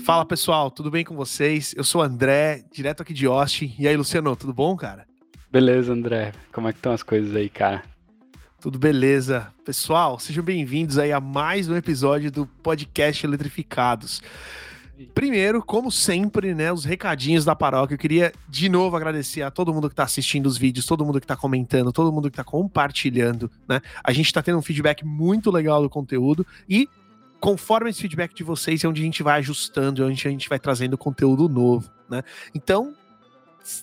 Fala pessoal, tudo bem com vocês? Eu sou o André, direto aqui de Austin. E aí, Luciano, tudo bom, cara? Beleza, André. Como é que estão as coisas aí, cara? Tudo beleza. Pessoal, sejam bem-vindos aí a mais um episódio do podcast Eletrificados. Primeiro, como sempre, né, os recadinhos da paróquia. Eu queria de novo agradecer a todo mundo que está assistindo os vídeos, todo mundo que está comentando, todo mundo que está compartilhando, né? A gente está tendo um feedback muito legal do conteúdo e conforme esse feedback de vocês é onde a gente vai ajustando, é onde a gente vai trazendo conteúdo novo, né? Então,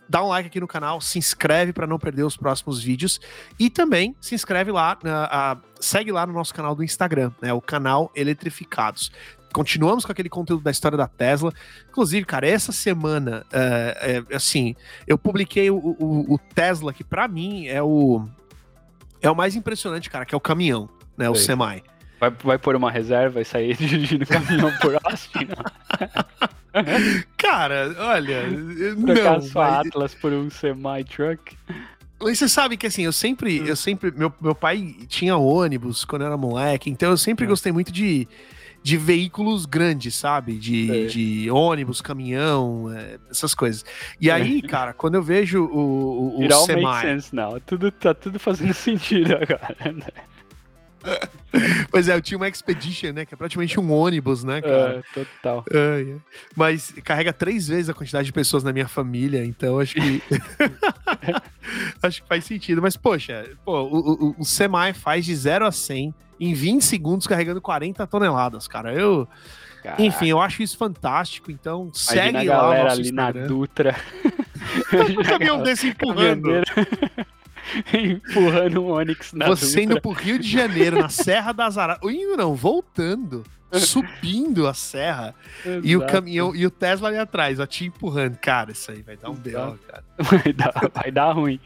dá um like aqui no canal, se inscreve para não perder os próximos vídeos e também se inscreve lá, uh, uh, segue lá no nosso canal do Instagram, né? O canal Eletrificados. Continuamos com aquele conteúdo da história da Tesla. Inclusive, cara, essa semana, uh, assim, eu publiquei o, o, o Tesla, que para mim é o é o mais impressionante, cara, que é o caminhão, né? O semi. Vai, vai pôr uma reserva e sair dirigindo caminhão por Austin? Cara, olha. Trocar não, sua mas... Atlas por um semi-truck. Mas você sabe que assim, eu sempre, hum. eu sempre, meu, meu pai tinha ônibus quando eu era moleque, então eu sempre é. gostei muito de, de veículos grandes, sabe? De, é. de ônibus, caminhão, é, essas coisas. E aí, cara, quando eu vejo o, o, o It all semi... makes sense now. Tudo, tá tudo fazendo sentido agora, né? pois é, eu tinha uma Expedition, né? Que é praticamente um ônibus, né, cara? É, total. É, é. Mas carrega três vezes a quantidade de pessoas na minha família, então acho que. acho que faz sentido. Mas, poxa, pô, o, o, o Semi faz de 0 a 100 em 20 segundos carregando 40 toneladas, cara. Eu. Caraca. Enfim, eu acho isso fantástico. Então, Imagina segue a lá. Galera ali Instagram. na Dutra. um caminhão desse empurrando. Empurrando um Onix na Você indo pro Rio de Janeiro, na Serra das Araras. Indo não, voltando. Subindo a serra Exato. e o caminhão e o Tesla ali atrás, ó, te empurrando. Cara, isso aí vai dar um B.O., cara. Vai dar, vai dar ruim.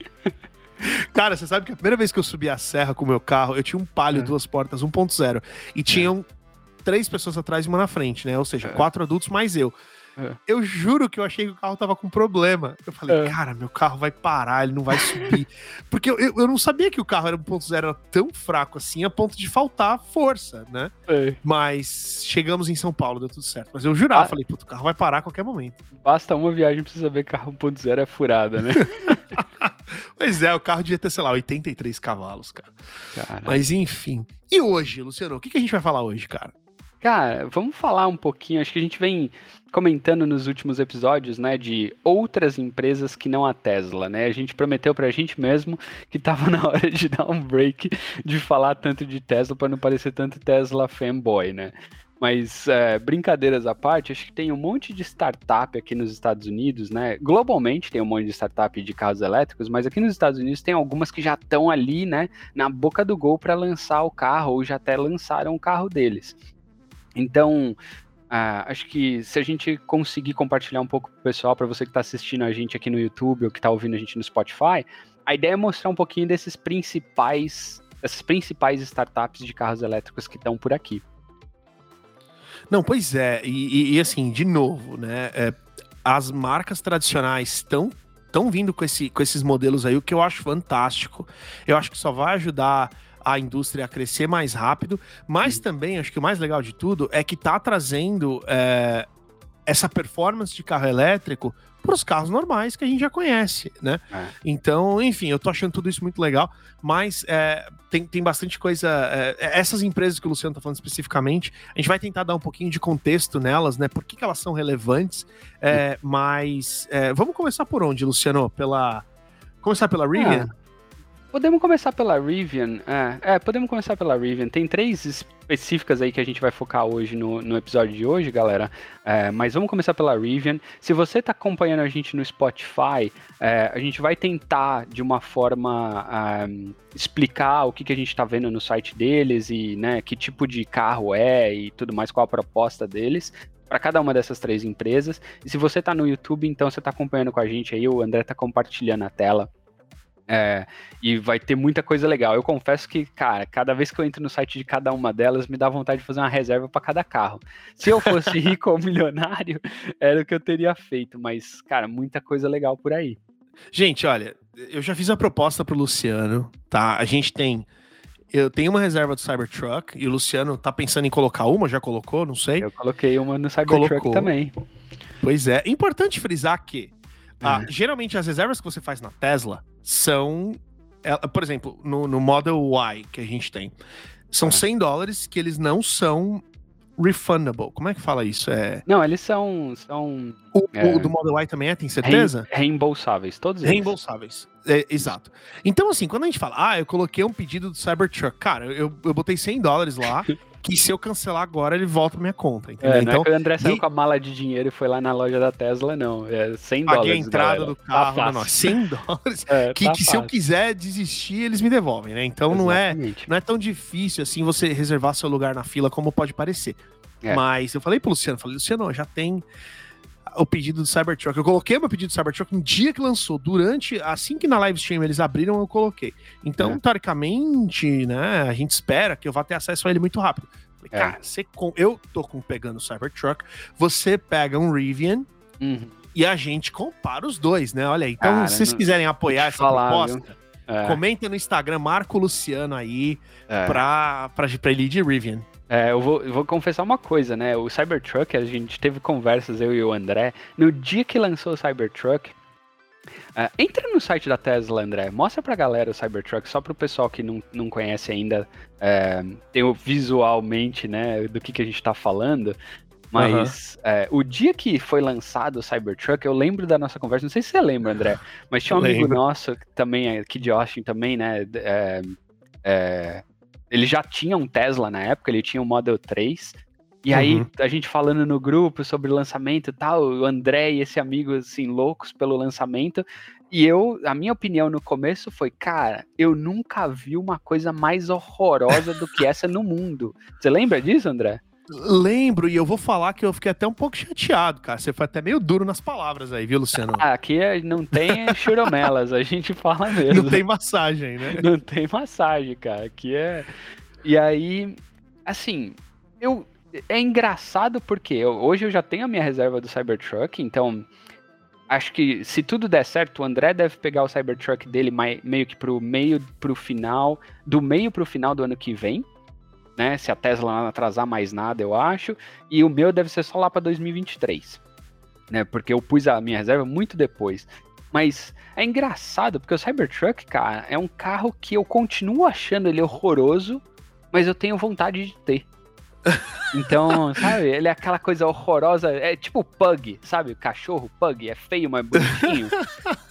Cara, você sabe que a primeira vez que eu subi a serra com o meu carro, eu tinha um palio é. duas portas 1.0 e tinham é. três pessoas atrás e uma na frente, né? Ou seja, é. quatro adultos mais eu. É. Eu juro que eu achei que o carro tava com problema. Eu falei, é. cara, meu carro vai parar, ele não vai subir. Porque eu, eu, não sabia que o carro era 1.0 era tão fraco assim, a ponto de faltar força, né? É. Mas chegamos em São Paulo, deu tudo certo. Mas eu jurava, ah. falei, puto, o carro vai parar a qualquer momento. Basta uma viagem pra você saber que carro 1.0 é furada, né? pois é, o carro devia ter, sei lá, 83 cavalos, cara. Caramba. Mas enfim. E hoje, Luciano, o que, que a gente vai falar hoje, cara? Cara, vamos falar um pouquinho. Acho que a gente vem comentando nos últimos episódios, né, de outras empresas que não a Tesla, né? A gente prometeu pra gente mesmo que tava na hora de dar um break de falar tanto de Tesla para não parecer tanto Tesla fanboy, né? Mas é, brincadeiras à parte, acho que tem um monte de startup aqui nos Estados Unidos, né? Globalmente tem um monte de startup de carros elétricos, mas aqui nos Estados Unidos tem algumas que já estão ali, né, na boca do gol para lançar o carro ou já até lançaram o carro deles. Então, Uh, acho que se a gente conseguir compartilhar um pouco pro pessoal, para você que está assistindo a gente aqui no YouTube ou que está ouvindo a gente no Spotify, a ideia é mostrar um pouquinho desses principais, dessas principais startups de carros elétricos que estão por aqui. Não, pois é, e, e assim, de novo, né? É, as marcas tradicionais estão estão vindo com, esse, com esses modelos aí, o que eu acho fantástico. Eu acho que só vai ajudar a indústria a crescer mais rápido, mas Sim. também acho que o mais legal de tudo é que está trazendo é, essa performance de carro elétrico para os carros normais que a gente já conhece, né? É. Então, enfim, eu tô achando tudo isso muito legal, mas é, tem, tem bastante coisa. É, é essas empresas que o Luciano tá falando especificamente, a gente vai tentar dar um pouquinho de contexto nelas, né? Por que, que elas são relevantes, é, mas é, vamos começar por onde, Luciano? Pela. Começar pela Rivian? Podemos começar pela Rivian. É, é, podemos começar pela Rivian. Tem três específicas aí que a gente vai focar hoje no, no episódio de hoje, galera. É, mas vamos começar pela Rivian. Se você está acompanhando a gente no Spotify, é, a gente vai tentar, de uma forma, um, explicar o que, que a gente está vendo no site deles e né, que tipo de carro é e tudo mais, qual a proposta deles para cada uma dessas três empresas. E se você está no YouTube, então você está acompanhando com a gente aí, o André está compartilhando a tela é, e vai ter muita coisa legal. Eu confesso que, cara, cada vez que eu entro no site de cada uma delas, me dá vontade de fazer uma reserva para cada carro. Se eu fosse rico ou milionário, era o que eu teria feito, mas, cara, muita coisa legal por aí. Gente, olha, eu já fiz a proposta pro Luciano, tá? A gente tem eu tenho uma reserva do Cybertruck e o Luciano tá pensando em colocar uma, já colocou, não sei. Eu coloquei uma no Cybertruck Colocou. também. Pois é. Importante frisar que, ah, É. geralmente, as reservas que você faz na Tesla são. é, Por exemplo, no, no Model Y que a gente tem, são Ah. 100 dólares que eles não são refundable. Como é que fala isso? É, Não, eles são, são o, É. o do Model Y também é, tem certeza? reem- reembolsáveis, todos eles. Reembolsáveis. É, exato. Então, assim, quando a gente fala, ah, eu coloquei um pedido do Cybertruck, cara, eu, eu botei 100 dólares lá, que se eu cancelar agora, ele volta minha conta, entendeu? É, não então, é que o André saiu e- com a mala de dinheiro e foi lá na loja da Tesla, não. É 100 paguei a dólares. entrada do Tá carro, não, fácil. não, 100 dólares. É, Que, tá que se eu quiser desistir, eles me devolvem, né? Então não é, não é tão difícil assim você reservar seu lugar na fila como pode parecer. É. Mas eu falei pro Luciano, falei, Luciano, já tem o pedido do Cybertruck. Eu coloquei o meu pedido do Cybertruck no dia que lançou, durante, assim que na live stream eles abriram, eu coloquei. Então, É. teoricamente, né, a gente espera que eu vá ter acesso a ele muito rápido. Falei, É. cara, você com... eu tô com, pegando o Cybertruck, você pega um Rivian Uhum. e a gente compara os dois, né? Olha aí, então, Cara, se vocês não- quiserem apoiar essa falar, proposta, É, comenta no Instagram, marca o Luciano aí, é. pra, pra, pra ele ir de Rivian. É, eu vou, eu vou confessar uma coisa, né? O Cybertruck, a gente teve conversas, eu e o André, no dia que lançou o Cybertruck. é, entra no site da Tesla, André, mostra pra galera o Cybertruck, só pro pessoal que não, não conhece ainda, é, tem o visualmente, né, do que, que a gente tá falando. Mas é, o dia que foi lançado o Cybertruck, eu lembro da nossa conversa, não sei se você lembra, André, mas tinha um amigo nosso também aqui de Austin também, né? é, ele já tinha um Tesla na época, ele tinha um Model 3. E aí, Uhum. a gente falando no grupo sobre o lançamento e tal, o André e esse amigo, assim, loucos pelo lançamento. E eu, a minha opinião no começo foi, cara, eu nunca vi uma coisa mais horrorosa do que essa no mundo. Você lembra disso, André? Lembro, e eu vou falar que eu fiquei até um pouco chateado, cara. Você foi até meio duro nas palavras aí, viu, Luciano? Ah, aqui é- não tem churomelas, a gente fala mesmo. Não tem massagem, né? Não tem massagem, cara. Aqui é. E aí, assim, eu. É engraçado porque eu- hoje eu já tenho a minha reserva do Cybertruck, então acho que se tudo der certo, o André deve pegar o Cybertruck dele meio que pro meio pro final, do meio pro final do ano que vem, né? Se a Tesla não atrasar mais nada, eu acho. E o meu deve ser só lá para 2023, né? Porque eu pus a minha reserva muito depois. Mas é engraçado, porque o Cybertruck, cara, é um carro que eu continuo achando ele horroroso, mas eu tenho vontade de ter. Então, sabe, ele é aquela coisa horrorosa, é tipo pug, sabe? Cachorro, pug, é feio, mas bonitinho.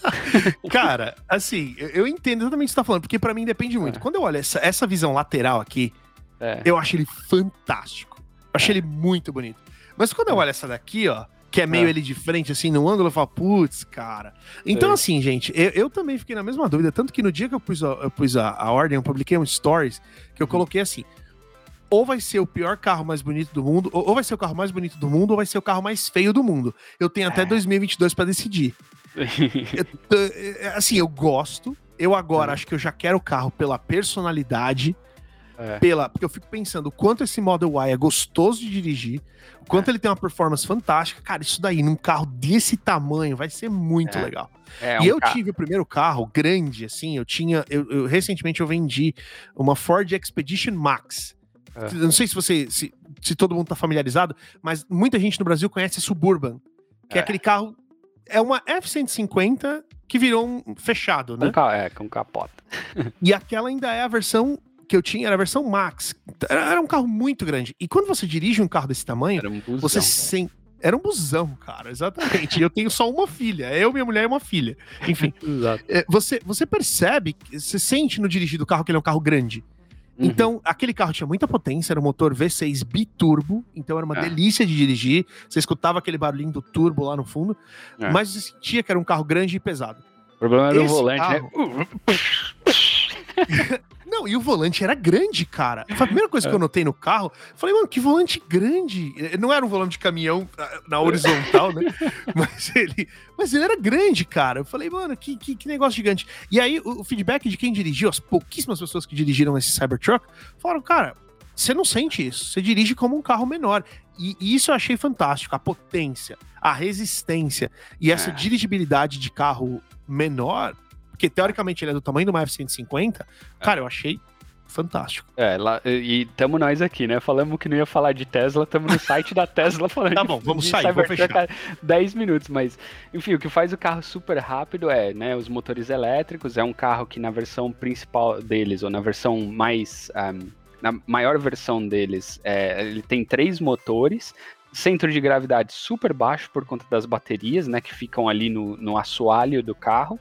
Cara, assim, eu, entendo exatamente o que você tá falando, porque pra mim depende muito. É. Quando eu olho essa, essa visão lateral aqui, É. eu acho ele fantástico. Eu acho É. ele muito bonito. Mas quando eu olho essa daqui, ó, que é meio É. ele de frente, assim, no ângulo, eu falo, putz, cara. Então, É. assim, gente, eu, eu também fiquei na mesma dúvida. Tanto que no dia que eu pus a, eu pus a, a ordem, eu publiquei um stories que eu Uhum. coloquei assim. Ou vai ser o pior carro mais bonito do mundo, ou, ou vai ser o carro mais bonito do mundo, ou vai ser o carro mais feio do mundo. Eu tenho até É. 2022 pra decidir. Eu- assim, eu gosto. Eu agora Uhum. acho que eu já quero o carro pela personalidade, É. pela, porque eu fico pensando o quanto esse Model Y é gostoso de dirigir, o quanto ele tem uma performance fantástica. Cara, isso daí num carro desse tamanho vai ser muito É. legal. É e um eu ca- tive o primeiro carro grande, assim, eu tinha, eu, eu- recentemente eu vendi uma Ford Expedition Max. É. Não sei se você, se, se todo mundo tá familiarizado, mas muita gente no Brasil conhece a Suburban, que é, É. aquele carro, é uma F-150 que virou um fechado, né? com, ca- é, com capota. E aquela ainda é a versão que eu tinha, era a versão Max. Era, era um carro muito grande. E quando você dirige um carro desse tamanho, um você sem Era um busão, cara, exatamente. E eu tenho só uma filha. Eu, minha mulher e uma filha. Enfim, é, você, você percebe, você sente no dirigir do carro que ele é um carro grande. Uhum. Então, aquele carro tinha muita potência, era um motor V6 biturbo, então era uma Ah. delícia de dirigir. Você escutava aquele barulhinho do turbo lá no fundo, É. mas você sentia que era um carro grande e pesado. O problema era o Esse volante, carro- né? Não, e o volante era grande, cara. Foi a primeira coisa que É. eu notei no carro. Falei, mano, que volante grande. Não era um volante de caminhão ah, na horizontal, né? mas, ele, mas ele era grande, cara. Eu falei, mano, que, que, que negócio gigante. E aí, o, o feedback de quem dirigiu, as pouquíssimas pessoas que dirigiram esse Cybertruck, falaram, cara, você não sente isso. Você dirige como um carro menor. E, e isso eu achei fantástico. A potência, a resistência e essa É. dirigibilidade de carro menor, porque teoricamente ele é do tamanho do uma F-150, cara, eu achei fantástico. É, lá, e tamo nós aqui, né? Falamos que não ia falar de Tesla, tamo no site da Tesla falando Tá bom, vamos sair, vamos fechar. 10 minutos, mas enfim, o que faz o carro super rápido é, né, os motores elétricos, é um carro que na versão principal deles, ou na versão mais, um, na maior versão deles, é, ele tem três motores, centro de gravidade super baixo por conta das baterias, né, que ficam ali no, no assoalho do carro,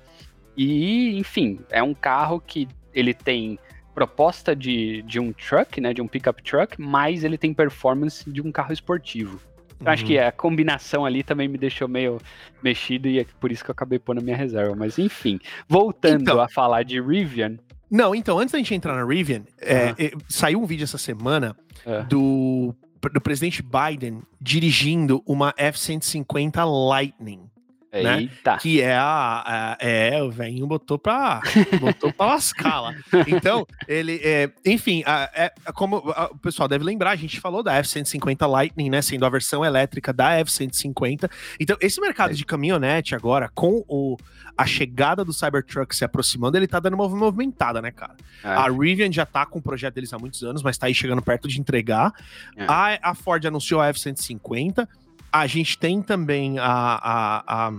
e, enfim, é um carro que ele tem proposta de, de um truck, né, de um pickup truck, mas ele tem performance de um carro esportivo. Uhum. Acho que a combinação ali também me deixou meio mexido e é por isso que eu acabei pondo a minha reserva. Mas enfim, voltando então, a falar de Rivian. Não, então, antes da gente entrar na Rivian, é, é, saiu um vídeo essa semana é. do, do presidente Biden dirigindo uma F-150 Lightning. Né? Eita. Que é a, a, É, o velhinho botou pra, botou pra lascar lá. Então, ele. É, enfim, a, é, como o pessoal deve lembrar, a gente falou da F-150 Lightning, né? Sendo a versão elétrica da F-150. Então, esse mercado é. de caminhonete agora, com o, a chegada do Cybertruck se aproximando, ele tá dando uma movimentada, né, cara? É. A Rivian já tá com o projeto deles há muitos anos, mas tá aí chegando perto de entregar. É. A, a Ford anunciou a F-150. A gente tem também a, a, a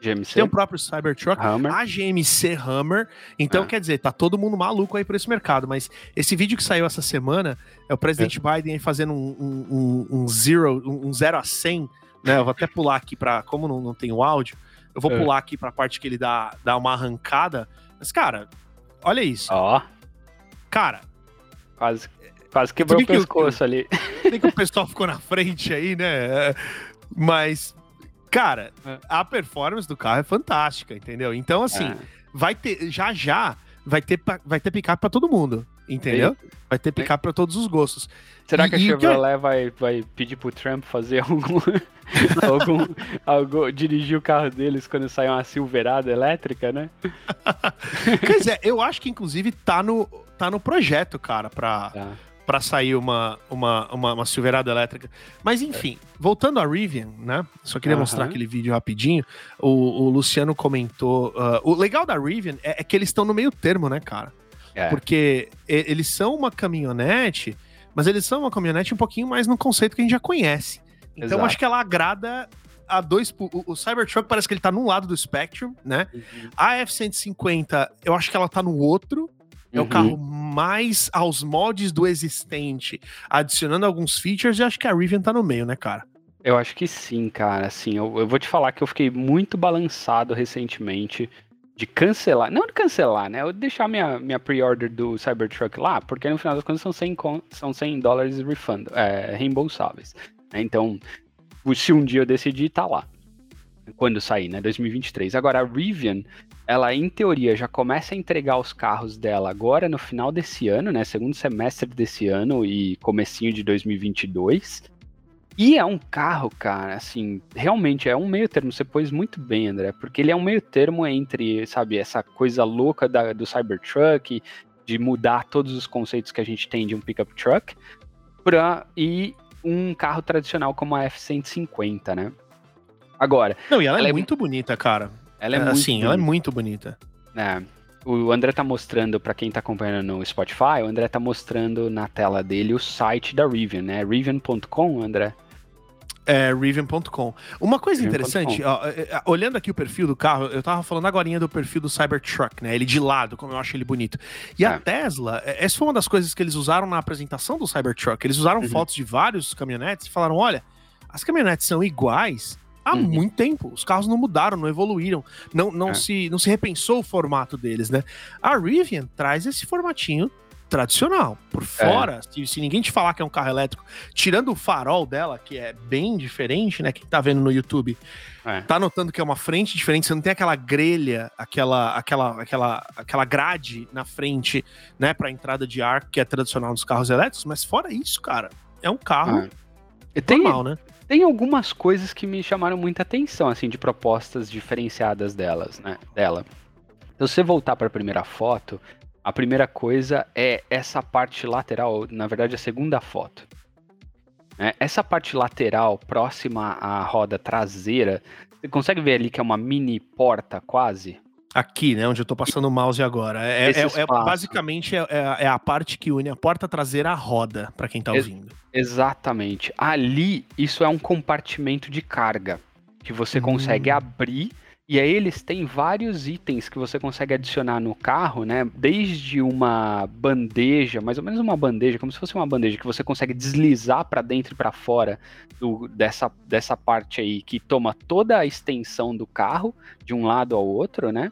GMC. Tem o próprio Cybertruck, Hammer. a GMC Hammer. Então, ah. quer dizer, tá todo mundo maluco aí por esse mercado. Mas esse vídeo que saiu essa semana é o presidente é. Biden aí fazendo um, um, um, zero, um zero a 100, né? Eu vou até pular aqui para Como não, não tem o áudio, eu vou é. pular aqui pra parte que ele dá, dá uma arrancada. Mas, cara, olha isso. Ó. Cara. Quase Quase quebrou o pescoço que, ali. Tem que o pessoal ficou na frente aí, né? Mas, cara, é. a performance do carro é fantástica, entendeu? Então, assim, é. vai ter, já já, vai ter, vai ter picape pra todo mundo, entendeu? Vai ter picape pra todos os gostos. Será e, que a Chevrolet que... vai, vai pedir pro Trump fazer algum, algum, algum, dirigir o carro deles quando sair uma Silverado elétrica, né? Quer dizer, eu acho que inclusive tá no, tá no projeto, cara, pra, tá para sair uma, uma, uma, uma Silverado elétrica. Mas enfim, voltando a Rivian, né? Só queria uhum. mostrar aquele vídeo rapidinho. O, o Luciano comentou. Uh, o legal da Rivian é, é que eles estão no meio termo, né, cara? É. Porque eles são uma caminhonete, mas eles são uma caminhonete um pouquinho mais no conceito que a gente já conhece. Então Exato. acho que ela agrada a dois. O, o, Cybertruck parece que ele tá num lado do Spectrum, né? Uhum. A F-150, eu acho que ela tá no outro. É uhum. o carro mais aos moldes do existente, adicionando alguns features, e acho que a Rivian tá no meio, né, cara? Eu acho que sim, cara. Assim, eu, eu vou te falar que eu fiquei muito balançado recentemente de cancelar, não de cancelar, né? Eu deixar minha, minha pre-order do Cybertruck lá, porque no final das contas são 100, são 100 dólares refund, é, reembolsáveis. Né? Então, se um dia eu decidir, tá lá quando sair, né? 2023. Agora, a Rivian, ela em teoria já começa a entregar os carros dela agora no final desse ano, né? Segundo semestre desse ano e comecinho de 2022. E é um carro, cara, assim, realmente é um meio termo. Você pôs muito bem, André, porque ele é um meio termo entre, sabe, essa coisa louca da, do Cybertruck, de mudar todos os conceitos que a gente tem de um pickup truck, pra, e um carro tradicional como a F-150, né? Agora. Não, e ela, é ela é, muito bonita, cara. Ela é, é muito Assim, bonita. ela é muito bonita. É. O André tá mostrando, para quem tá acompanhando no Spotify, o André tá mostrando na tela dele o site da Rivian, né? Rivian.com, André? É, Rivian.com. Uma coisa Rivian interessante, ó, é, é, olhando aqui o perfil do carro, eu tava falando agora do perfil do Cybertruck, né? Ele de lado, como eu acho ele bonito. E é. a Tesla, essa foi uma das coisas que eles usaram na apresentação do Cybertruck. Eles usaram uhum. fotos de vários caminhonetes e falaram: olha, as caminhonetes são iguais, há uhum. muito tempo. Os carros não mudaram, não evoluíram, não, não, é. se, não se repensou o formato deles, né? A Rivian traz esse formatinho tradicional. Por é. fora, é. se, se, ninguém te falar que é um carro elétrico, tirando o farol dela, que é bem diferente, né? Quem tá vendo no YouTube, é. tá notando que é uma frente diferente, você não tem aquela grelha, aquela, aquela, aquela, aquela grade na frente, né, pra entrada de ar, que é tradicional dos carros elétricos, mas fora isso, cara, é um carro é. normal, tem, né? Tem algumas coisas que me chamaram muita atenção, assim, de propostas diferenciadas delas, né? Dela. Se você voltar para a primeira foto, a primeira coisa é essa parte lateral, na verdade, a segunda foto. É, essa parte lateral, próxima à roda traseira, você consegue ver ali que é uma mini porta quase? Aqui, né? Onde eu tô passando o mouse agora. É, é, é basicamente é, é, é, a parte que une a porta traseira à roda, para quem tá ouvindo. exatamente. Ali, isso é um compartimento de carga que você hum. consegue abrir e aí eles têm vários itens que você consegue adicionar no carro, né? Desde uma bandeja, mais ou menos uma bandeja, como se fosse uma bandeja que você consegue deslizar para dentro e para fora do, dessa, dessa parte aí que toma toda a extensão do carro de um lado ao outro, né?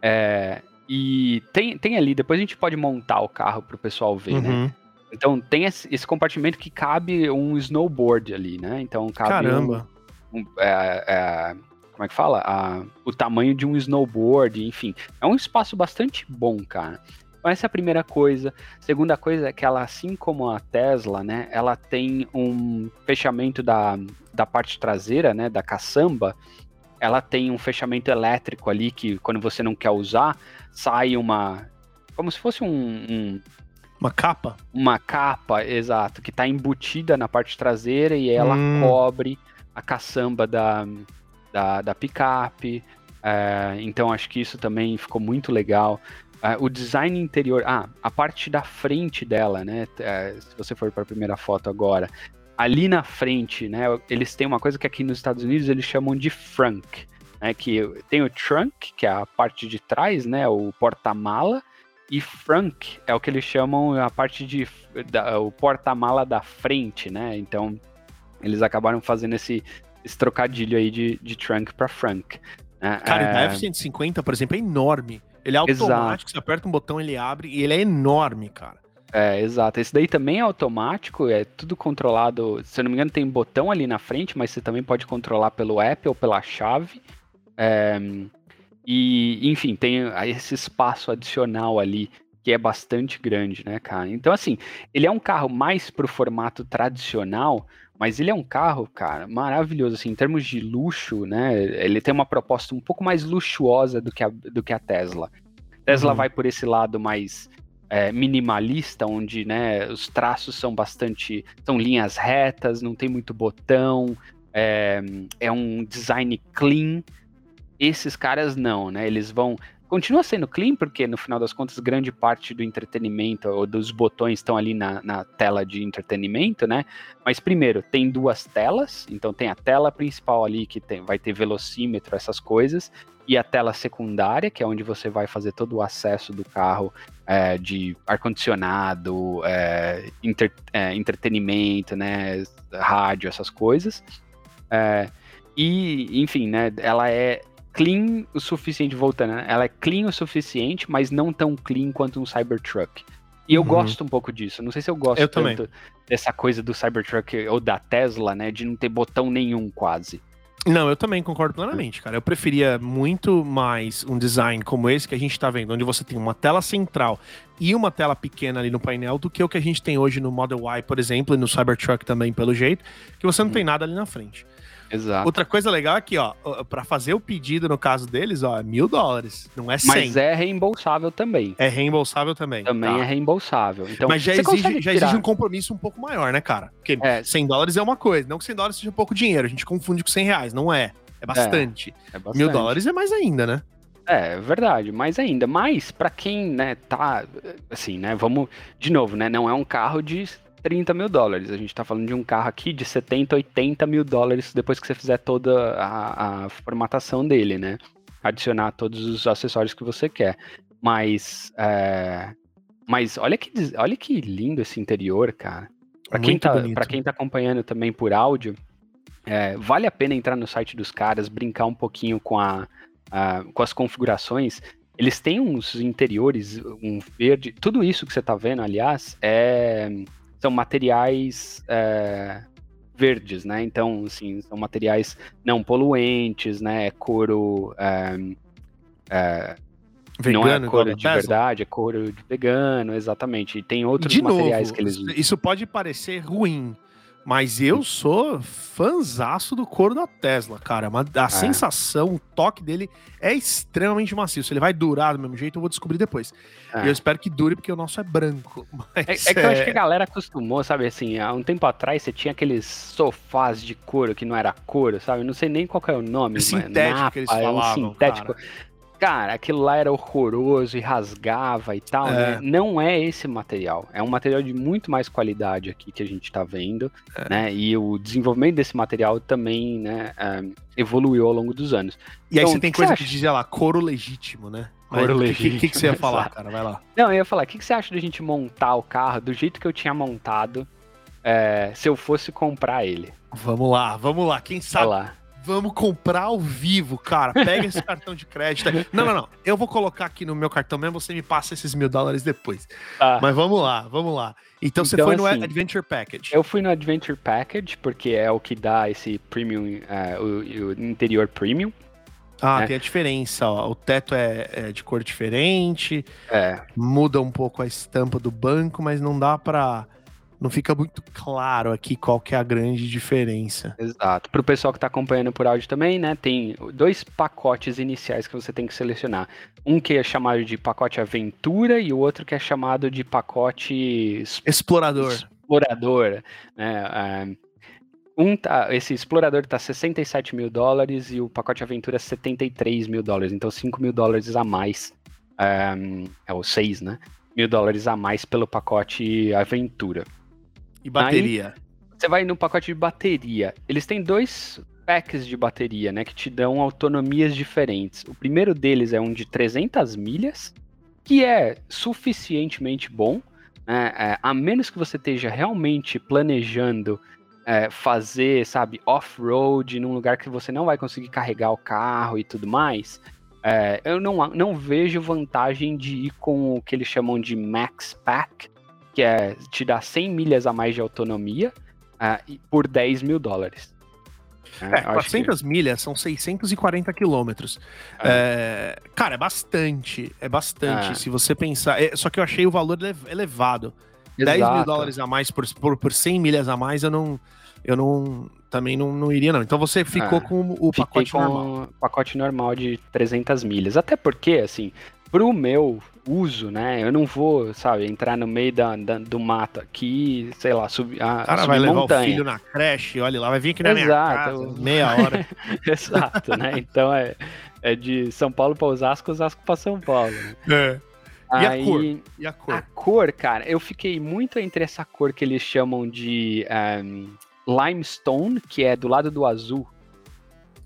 É, e tem, tem ali, depois a gente pode montar o carro para o pessoal ver, né? uhum. né? Então tem esse, esse, compartimento que cabe um snowboard ali, né? Então cabe Caramba. Um, um, é, é, como é que fala? A, o tamanho de um snowboard, enfim. É um espaço bastante bom, cara. Então, essa é a primeira coisa. Segunda coisa é que ela, assim como a Tesla, né, ela tem um fechamento da, da parte traseira, né, da caçamba, ela tem um fechamento elétrico ali que quando você não quer usar, sai uma como se fosse um, um uma capa? Uma capa, exato, que está embutida na parte traseira e ela hum. cobre a caçamba da, da, da picape. É, então acho que isso também ficou muito legal. É, o design interior, ah, a parte da frente dela, né? É, se você for para a primeira foto agora, ali na frente, né? Eles têm uma coisa que aqui nos Estados Unidos eles chamam de frunk, né? Que tem o trunk, que é a parte de trás, né? O porta-mala. E frunk é o que eles chamam a parte de da, o porta-mala da frente, né? Então eles acabaram fazendo esse esse trocadilho aí de, de trunk para frunk. Né? Cara, é... o da F-150, por exemplo, é enorme. Ele é automático, exato. você aperta um botão, ele abre e ele é enorme, cara. É, exato. Esse daí também é automático, é tudo controlado. Se eu não me engano, tem um botão ali na frente, mas você também pode controlar pelo app ou pela chave. É, e, enfim, tem esse espaço adicional ali que é bastante grande, né, cara? Então, assim, ele é um carro mais pro formato tradicional, mas ele é um carro, cara, maravilhoso, assim, em termos de luxo, né? Ele tem uma proposta um pouco mais luxuosa do que a, do que a Tesla. Tesla uhum. vai por esse lado mais é, minimalista, onde né, os traços são bastante. são linhas retas, não tem muito botão, é, é um design clean. Esses caras não, né? Eles vão Continua sendo clean, porque no final das contas, grande parte do entretenimento ou dos botões estão ali na, na tela de entretenimento, né? Mas primeiro, tem duas telas, então tem a tela principal ali que tem, vai ter velocímetro, essas coisas, e a tela secundária, que é onde você vai fazer todo o acesso do carro é, de ar-condicionado, é, inter, é, entretenimento, né? Rádio, essas coisas. É, e, enfim, né? Ela é clean o suficiente, voltando, né? Ela é clean o suficiente, mas não tão clean quanto um Cybertruck. E eu uhum. gosto um pouco disso. Não sei se eu gosto eu tanto também. dessa coisa do Cybertruck ou da Tesla, né? De não ter botão nenhum, quase. Não, eu também concordo plenamente, cara. Eu preferia muito mais um design como esse que a gente tá vendo, onde você tem uma tela central e uma tela pequena ali no painel, do que o que a gente tem hoje no Model Y, por exemplo, e no Cybertruck também, pelo jeito, que você não uhum. tem nada ali na frente. Exato. Outra coisa legal é que, ó, para fazer o pedido no caso deles, ó, é mil dólares, não é 100. Mas é reembolsável também. É reembolsável também. Também tá. é reembolsável. Então, Mas já, exige, já exige um compromisso um pouco maior, né, cara? Porque é. 100 dólares é uma coisa, não que 100 dólares seja pouco dinheiro, a gente confunde com 100 reais, não é. É bastante. É, é bastante. Mil dólares é mais ainda, né? É, verdade, mais ainda. Mas para quem, né, tá, assim, né, vamos, de novo, né, não é um carro de 30 mil dólares. A gente está falando de um carro aqui de 70, 80 mil dólares depois que você fizer toda a, a formatação dele, né? Adicionar todos os acessórios que você quer. Mas, é... mas olha que, olha que lindo esse interior, cara. Para quem, tá, quem tá acompanhando também por áudio, é, vale a pena entrar no site dos caras, brincar um pouquinho com, a, a, com as configurações. Eles têm uns interiores, um verde. Tudo isso que você tá vendo, aliás, é são materiais é, verdes, né? Então, assim, são materiais não poluentes, né? É couro. É, é, Vegano, não é couro de verdade, é couro vegano, exatamente. E tem outros de materiais novo, que eles Isso pode parecer ruim, mas eu sou fanzaço do couro da Tesla, cara. a é. sensação, o toque dele é extremamente macio. Se ele vai durar do mesmo jeito, eu vou descobrir depois. É. E eu espero que dure, porque o nosso é branco. É, é, que eu acho que a galera acostumou, sabe? Assim, há um tempo atrás você tinha aqueles sofás de couro que não era couro, sabe? Não sei nem qual é o nome. Sintético Napa, que eles falavam, um sintético. Cara. Cara, aquilo lá era horroroso e rasgava e tal, É. né? Não é esse material. É um material de muito mais qualidade aqui que a gente tá vendo, É. né? E o desenvolvimento desse material também, né, ah, evoluiu ao longo dos anos. E aí Então, você tem que coisa você que acha? dizia lá, couro legítimo, né? Couro Mas o que- que- que, que você ia legítimo, falar, exato. cara? Vai lá. Não, eu ia falar, o que, que você acha da gente montar o carro do jeito que eu tinha montado é, se eu fosse comprar ele? Vamos lá, vamos lá. Quem Olha sabe lá. Vamos comprar ao vivo, cara. Pega esse cartão de crédito. Não, não, não. Eu vou colocar aqui no meu cartão mesmo, você me passa esses mil dólares depois. Tá. Mas vamos lá, vamos lá. Então, você Então, foi no assim, Adventure Package. Eu fui no Adventure Package, porque é o que dá esse premium, é, o, o interior premium. Ah, né? tem a diferença, ó. O teto é, é de cor diferente, É, muda um pouco a estampa do banco, mas não dá pra. Não fica muito claro aqui qual que é a grande diferença. exato. Para o pessoal que está acompanhando por áudio também, né, tem dois pacotes iniciais que você tem que selecionar. Um que é chamado de pacote aventura e o outro que é chamado de pacote Explorador. explorador, né? ah, Um tá, esse explorador tá 67 mil dólares e o pacote aventura 73 mil dólares, então 5 mil dólares a mais, ah, é o 6, né? Mil dólares a mais pelo pacote aventura. E bateria. Você vai no pacote de bateria. Eles têm dois packs de bateria, né, que te dão autonomias diferentes. O primeiro deles é um de 300 milhas, que é suficientemente bom, né, é, a menos que você esteja realmente planejando é, fazer, sabe, off-road num lugar que você não vai conseguir carregar o carro e tudo mais. é, eu não, não vejo vantagem de ir com o que eles chamam de Max Pack, que é te dar 100 milhas a mais de autonomia ah, e por 10 mil dólares. É, eu acho que- 400 milhas são 640 quilômetros. É, cara, é bastante. É bastante. É. Se você pensar. é, só que eu achei o valor ele- elevado. 10 mil Exato. dólares a mais por, por, por 100 milhas a mais, eu não. Eu não. Também não, não iria, não. Então você ficou É, com o pacote com normal. o pacote normal de 300 milhas. Até porque, assim, pro meu uso, né, eu não vou, sabe, entrar no meio da, da- do mato aqui, sei lá, subir, a, O cara subir vai levar montanha. o filho na creche, olha lá, vai vir aqui na minha Exato. casa, meia hora. Exato, né? Então é, é de São Paulo para Osasco, Osasco para São Paulo. né? É. E a Aí, cor? E a cor? A cor, cara, eu fiquei muito entre essa cor que eles chamam de ehm, limestone, que é do lado do azul,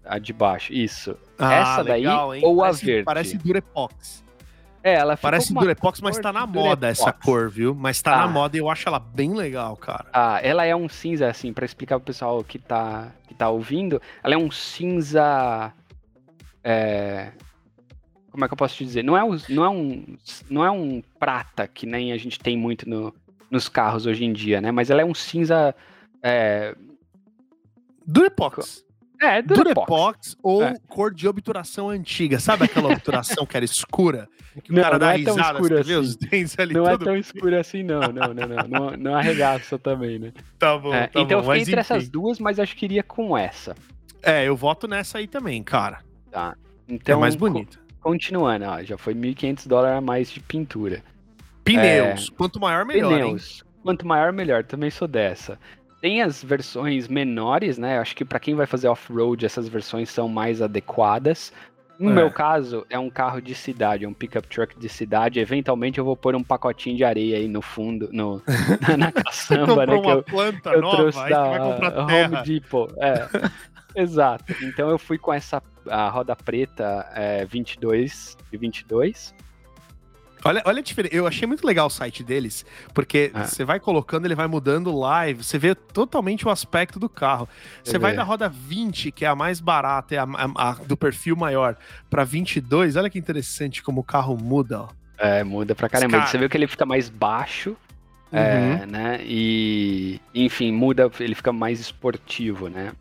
a de baixo, isso. essa daí ou a parece, verde? Parece Durepox. É, ela Parece Durepox, mas tá na moda essa Durepox. cor, viu? Mas tá Tá. na moda e eu acho ela bem legal, cara. Ah, ela é um cinza, assim, pra explicar pro pessoal que tá, que tá ouvindo, ela é um cinza. é, como é que eu posso te dizer? Não é, um- não é, um, não é um prata que nem a gente tem muito no- nos carros hoje em dia, né? Mas ela é um cinza. É, Durepox. É Durepox. Durepox ou É. cor de obturação antiga. Sabe aquela obturação que era escura? Que o Não, cara não dá é tão risada, escura você vê os assim. dentes ali Não é tão escuro assim, não, não, não, não. Não, não arregaça também, né? Tá bom, É, tá então bom. eu fiquei entre essas enfim. duas, mas acho que iria com essa. É, eu voto nessa aí também, cara. Então, é mais bonita. Continuando, ó, já foi 1.500 dólares a mais de pintura. Pneus. Quanto maior, melhor, hein? É. Pneus. Quanto maior, melhor. Também sou dessa. Tem as versões menores, né? Acho que para quem vai fazer off-road, essas versões são mais adequadas. No É. meu caso, é um carro de cidade, um pickup truck de cidade. Eventualmente eu vou pôr um pacotinho de areia aí no fundo, no, na, na caçamba, né? comprou Que uma eu, planta eu nova, trouxe da vai comprar Home terra. Depot. É. Exato. Então eu fui com essa a roda preta é, 22 de 22. Olha, olha a diferença. Eu achei muito legal o site deles, porque Ah. você vai colocando, ele vai mudando live, você vê totalmente o aspecto do carro. Você vai da roda 20, que é a mais barata, é a, a- a do perfil maior, pra 22. Olha que interessante como o carro muda, ó. É, muda pra caramba. Cara- Você vê que ele fica mais baixo, Uhum. é, né? E, enfim, muda, ele fica mais esportivo, né?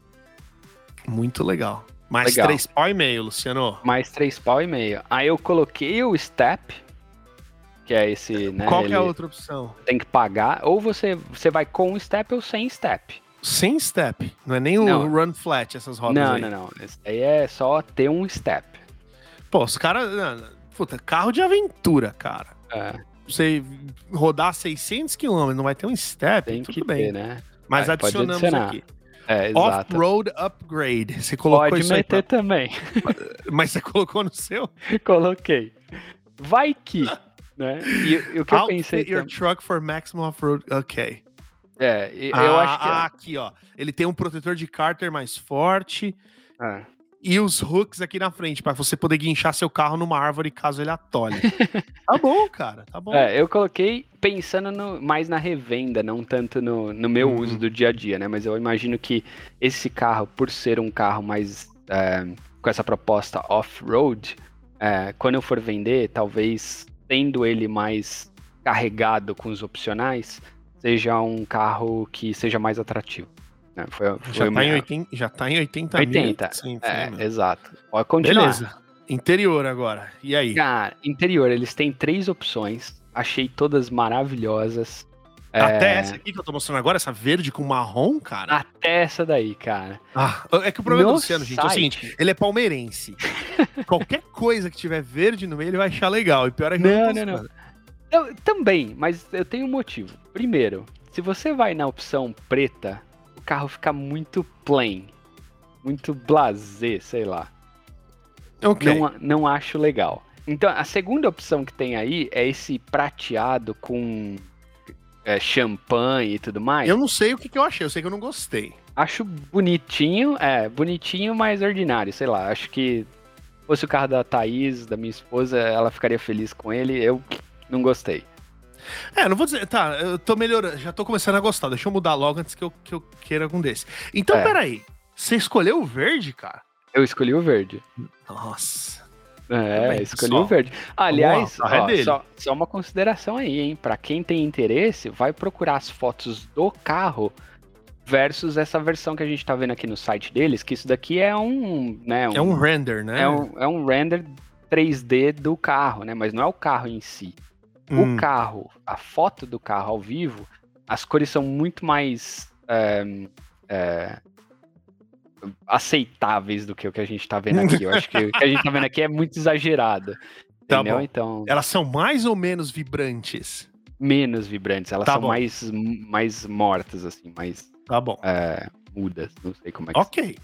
Muito legal. Mais Legal. três pau e meio, Luciano. Mais três pau e meio. Aí eu coloquei o step, que é esse, né? Qual é a outra opção? Tem que pagar, ou você, você vai com o step ou sem step. Sem step. Não é nem o Não. run flat, essas rodas não, aí. não, não. Esse aí é só ter um step. Pô, os caras... não, Puta, carro de aventura, cara. É, Você rodar 600 km, não vai ter um step, tem tudo que bem. ter, né? Mas Vai, adicionamos aqui. É. Off-road upgrade. Você colocou Pode isso aí meter pra- também. Mas você colocou no seu? Coloquei. Vai que, né? E, e o que eu Outfit pensei your também, truck for maximum off-road. Ok. é, eu Ah, acho que ah, aqui, ó. Ele tem um protetor de cárter mais forte Ah, e os hooks aqui na frente, pra você poder guinchar seu carro numa árvore caso ele atole. tá bom, cara. Tá bom. É, eu coloquei pensando no- mais na revenda, não tanto no, no meu Hum. uso do dia a dia, né? Mas eu imagino que esse carro, por ser um carro mais é, com essa proposta off-road, é, quando eu for vender, talvez tendo ele mais carregado com os opcionais, seja um carro que seja mais atrativo. né? Foi, foi já, o tá em meu- 80, já tá em 80 80, mil. É, sim, exato. Pode continuar. Beleza. Interior agora. E aí? Cara, interior, eles têm três opções. Achei todas maravilhosas. Até É, essa aqui que eu tô mostrando agora, essa verde com marrom, cara. Até essa daí, cara. Ah, é que o problema No do Luciano, gente, é o seguinte: ele é palmeirense. Qualquer coisa que tiver verde no meio, ele vai achar legal. E pior é que Não, não, não. Eu, também, mas eu tenho um motivo. Primeiro, se você vai na opção preta, o carro fica muito plain. Muito blasé, sei lá. Ok. Não, não acho legal. Então, a segunda opção que tem aí é esse prateado com é, champanhe e tudo mais. Eu não sei o que, que eu achei, eu sei que eu não gostei. Acho bonitinho, é, bonitinho, mas ordinário, sei lá. Acho que fosse o carro da Thaís, da minha esposa, ela ficaria feliz com ele. Eu não gostei. É, não vou dizer. Tá, eu tô melhorando, já tô começando a gostar. Deixa eu mudar logo antes que eu, que eu queira algum desse. Então, É. peraí. Você escolheu o verde, cara? Eu escolhi o verde. Nossa. É, escolhi o verde. Aliás, lá, é ó, só, só uma consideração aí, hein? Pra quem tem interesse, vai procurar as fotos do carro versus essa versão que a gente tá vendo aqui no site deles, que isso daqui é um, né, É um render, né? é um, é um render 3D do carro, né? Mas não é o carro em si. Hum. O carro, a foto do carro ao vivo, as cores são muito mais é, é, aceitáveis do que o que a gente tá vendo aqui. Eu acho que o que a gente tá vendo aqui é muito exagerado. Tá entendeu? bom. Então, Elas são mais ou menos vibrantes? menos vibrantes. Elas Tá são bom. mais, mais mortas, assim, mais Tá bom. é, mudas. Não sei como é que Ok.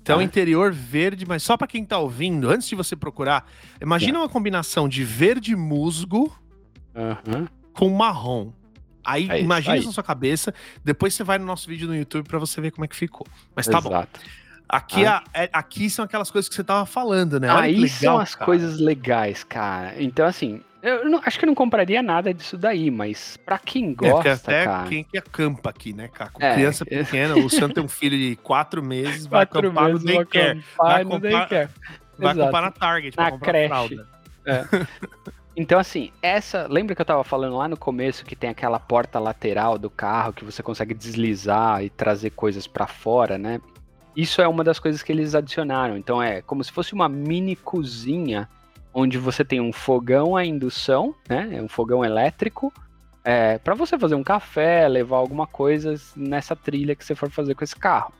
Então, Tá. interior verde, mas só pra quem tá ouvindo, antes de você procurar, imagina Tá. uma combinação de verde musgo Aham. com marrom. Aí, É isso imagina aí. isso na sua cabeça, depois você vai no nosso vídeo no YouTube pra você ver como é que ficou. Mas tá bom. Exato. Aqui, a- é- aqui são aquelas coisas que você tava falando, né? Olha Aí legal, são as cara. coisas legais, cara. Então, assim, eu não- acho que eu não compraria nada disso daí, mas pra quem É, gosta, até cara. quem que acampa aqui, né, cara? Com É, criança é. pequena, o Luciano tem um filho de quatro meses, vai Quatro acampar no meses vou daycare. acampar Vai no comprar- daycare. Vai acampar na Target pra Na comprar creche. fralda. Então, assim, essa. Lembra que eu tava falando lá no começo que tem aquela porta lateral do carro que você consegue deslizar e trazer coisas pra fora, né? Isso é uma das coisas que eles adicionaram. Então, é como se fosse uma mini cozinha onde você tem um fogão a indução, né? É um fogão elétrico. É, para você fazer um café, levar alguma coisa nessa trilha que você for fazer com esse carro.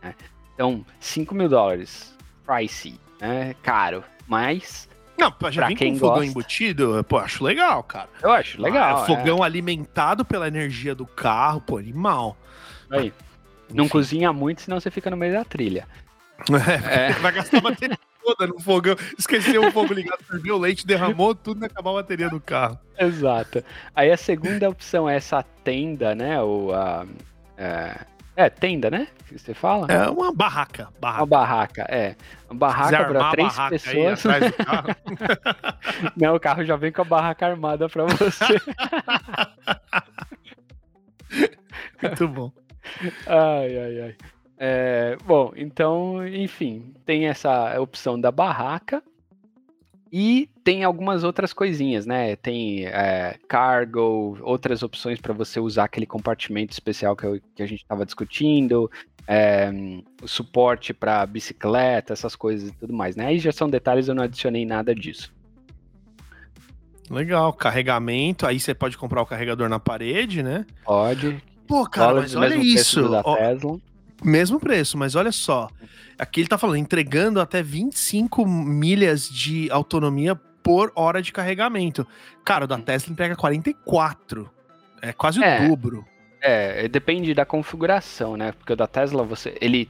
né? Então, 5 mil dólares. Pricey, né? Caro. Mas Não, já Pra vem com quem um fogão gosta. embutido, pô, acho legal, cara. eu acho legal. Ah, é. fogão alimentado pela energia do carro, pô, animal. Aí. Não Enfim. cozinha muito, senão você fica no meio da trilha. É, Vai gastar a bateria toda no fogão. Esqueceu o fogo ligado, ferveu o leite, derramou tudo e acabar a bateria do carro. Exato. Aí a segunda opção é essa tenda, né? Ou a. É, é, tenda, né? Que você fala? É uma barraca. Uma barraca. barraca, é. Uma barraca para três barraca aí pessoas. carro. Não, o carro já vem com a barraca armada pra você. Muito bom. ai, ai, ai. É, bom, então, enfim, tem essa opção da barraca. E tem algumas outras coisinhas, né? Tem é, cargo, outras opções para você usar aquele compartimento especial que, eu- que a gente estava discutindo, é, o suporte para bicicleta, essas coisas e tudo mais, né? Aí já são detalhes, eu não adicionei nada disso. Legal, carregamento. Aí você pode comprar o carregador na parede, né? Pode. Pô, cara, dólares, mas olha isso. Ó. mesmo preço, mas olha só. Aqui ele tá falando, entregando até 25 milhas de autonomia por hora de carregamento. Cara, o da Tesla entrega 44. É quase É. o dobro. É, depende da configuração, né? Porque o da Tesla, você, ele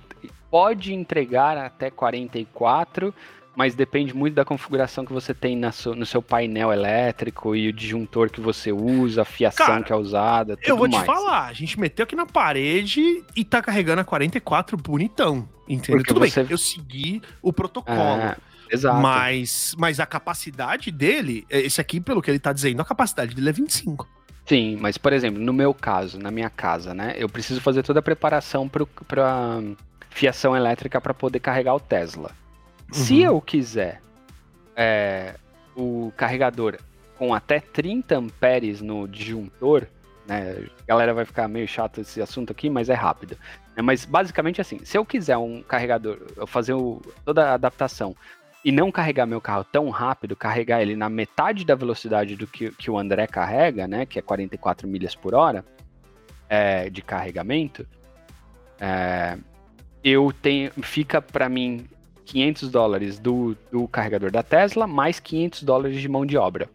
pode entregar até 44, mas depende muito da configuração que você tem na so, no seu painel elétrico e o disjuntor que você usa, a fiação Cara, que é usada. eu vou mais. te falar, a gente meteu aqui na parede e tá carregando a 44 bonitão. Entendeu? Porque Tudo você... bem, eu segui o protocolo. É, exato. Mas, mas a capacidade dele, esse aqui, pelo que ele tá dizendo, a capacidade dele é 25. Sim, mas por exemplo, no meu caso, na minha casa, né, eu preciso fazer toda a preparação para fiação elétrica para poder carregar o Tesla. Uhum. Se eu quiser é, o carregador com até 30 amperes no disjuntor, né, a galera vai ficar meio chato esse assunto aqui, mas é rápido. Né, mas basicamente assim, se eu quiser um carregador, eu fazer o, toda a adaptação e não carregar meu carro tão rápido, carregar ele na metade da velocidade do que, que o André carrega, né, que é 44 milhas por hora é, de carregamento, é, eu tenho, fica para mim 500 dólares do, do carregador da Tesla mais 500 dólares de mão de obra.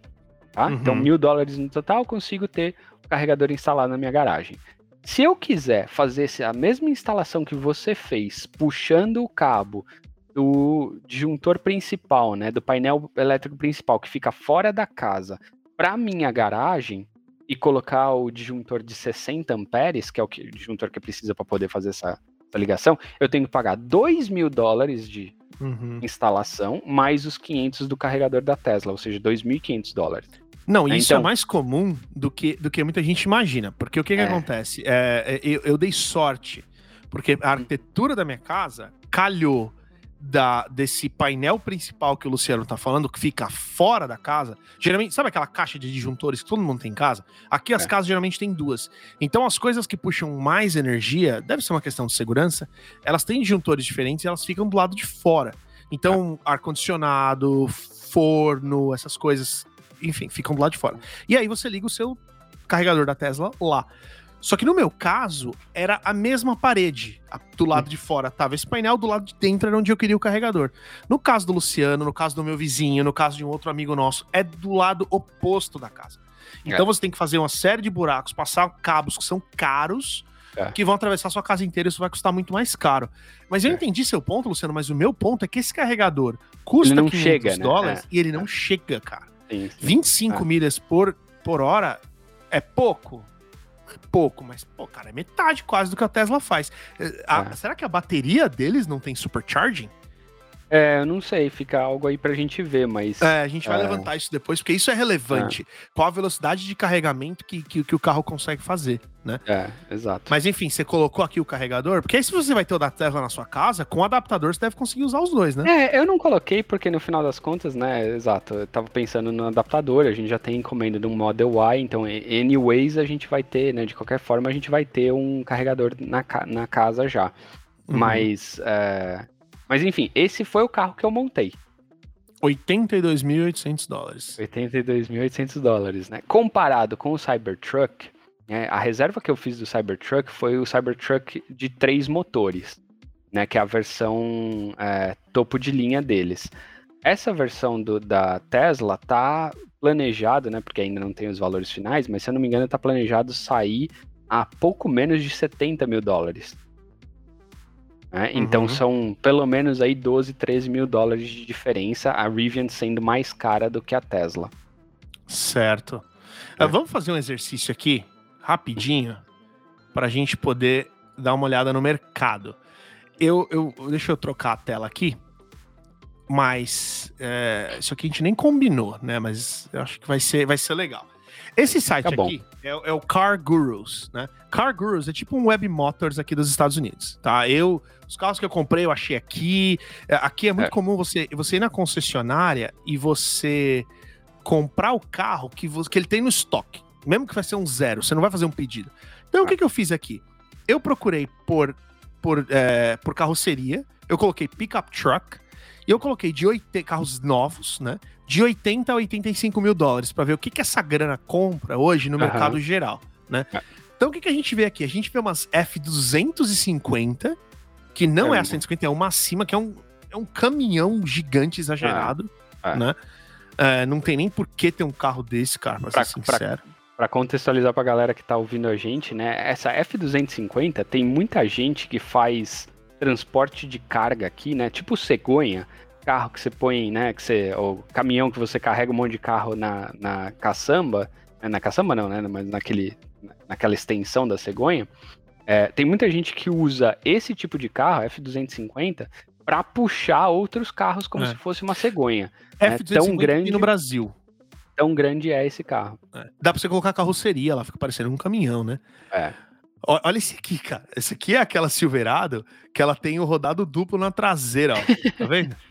Tá? Uhum. Então, mil dólares no total, consigo ter o carregador instalado na minha garagem. Se eu quiser fazer a mesma instalação que você fez, puxando o cabo do disjuntor principal, né, do painel elétrico principal que fica fora da casa, para minha garagem e colocar o disjuntor de 60 amperes, que é o, que, o disjuntor que precisa para poder fazer essa, essa, ligação, eu tenho que pagar 2 mil dólares de uhum. instalação mais os 500 do carregador da Tesla, ou seja, 2.500 dólares. Não, isso é então... é mais comum do que, do que muita gente imagina. Porque o que, é. que acontece? É, é, eu, eu dei sorte, porque a arquitetura da minha casa calhou da, desse painel principal que o Luciano tá falando, que fica fora da casa, geralmente, sabe aquela caixa de disjuntores que todo mundo tem em casa? Aqui as é. casas geralmente tem duas. Então as coisas que puxam mais energia, deve ser uma questão de segurança, elas têm disjuntores diferentes e elas ficam do lado de fora. Então, é. ar-condicionado, forno, essas coisas, enfim, ficam do lado de fora. E aí você liga o seu carregador da Tesla lá. Só que no meu caso, era a mesma parede. Do lado de fora tava esse painel, do lado de dentro era onde eu queria o carregador. No caso do Luciano, no caso do meu vizinho, no caso de um outro amigo nosso, é do lado oposto da casa. Então é. você tem que fazer uma série de buracos, passar cabos que são caros, é. que vão atravessar sua casa inteira, isso vai custar muito mais caro. Mas eu é. entendi seu ponto, Luciano, mas o meu ponto é que esse carregador custa ele não 500 chega, né? dólares né? e ele não chega, cara. Sim, sim. 25 milhas por, por hora é pouco? Pouco, mas, pô, cara, é metade quase do que a Tesla faz. Eh, a, é. Será que a bateria deles não tem supercharging? É, eu não sei, fica algo aí pra gente ver, mas. É, a gente vai é... levantar isso depois, porque isso é relevante. É. Qual a velocidade de carregamento que, que, que, o carro consegue fazer, né? É, exato. Mas enfim, você colocou aqui o carregador, porque aí se você vai ter o da Tesla na sua casa, com o adaptador você deve conseguir usar os dois, né? É, eu não coloquei porque no final das contas, né, exato, eu tava pensando no adaptador, a gente já tem encomenda de um Model Y, então, anyways, a gente vai ter, né, de qualquer forma, a gente vai ter um carregador na, na casa já. Uhum. Mas. É mas enfim, esse foi o carro que eu montei. 82.800 dólares. 82.800 dólares, né? Comparado com o Cybertruck, né, a reserva que eu fiz do Cybertruck foi o Cybertruck de três motores, né? Que é a versão é, topo de linha deles. Essa versão do, da Tesla tá planejado, né? Porque ainda não tem os valores finais, mas se eu não me engano, tá planejado sair a pouco menos de 70 mil dólares. Né? Então uhum. são pelo menos aí 12, 13 mil dólares de diferença, a Rivian sendo mais cara do que a Tesla. Certo. É. Uh, vamos fazer um exercício aqui, rapidinho, para a gente poder dar uma olhada no mercado. Eu, eu, deixa eu trocar a tela aqui, mas é, isso aqui a gente nem combinou, né? Mas eu acho que vai ser, vai ser legal. Esse site tá aqui é, é, o Car Gurus, né? Car Gurus é tipo um Web Motors aqui dos Estados Unidos, tá? Eu, os carros que eu comprei, eu achei aqui. É, aqui é muito é. comum você, você ir na concessionária e você comprar o carro que, você, que ele tem no estoque. Mesmo que vai ser um zero, você não vai fazer um pedido. Então, o que, que eu fiz aqui? Eu procurei por, por, é, por carroceria, eu coloquei pickup truck, e eu coloquei de 80 carros novos, né? De 80 a 85 mil dólares, para ver o que, que essa grana compra hoje no uhum. mercado geral, né? É. Então o que, que a gente vê aqui? A gente vê umas F250, que não é, é a 150, é uma acima, que é um, é um caminhão gigante exagerado, é. é. né? É, não tem nem por que ter um carro desse, cara, pra, pra ser sincero. Para contextualizar para a galera que está ouvindo a gente, né? Essa F250 tem muita gente que faz transporte de carga aqui, né? Tipo cegonha, carro que você põe, né? Que você, ou caminhão que você carrega um monte de carro na, na caçamba, né, na caçamba não, né? Mas naquele, naquela extensão da cegonha. É, tem muita gente que usa esse tipo de carro, F250, para puxar outros carros como é. se fosse uma cegonha. F250 né? tão grande no Brasil. Tão grande é esse carro. É. Dá para você colocar carroceria, ela fica parecendo um caminhão, né? É. Olha esse aqui, cara. Esse aqui é aquela Silverado que ela tem o rodado duplo na traseira, ó. Tá vendo?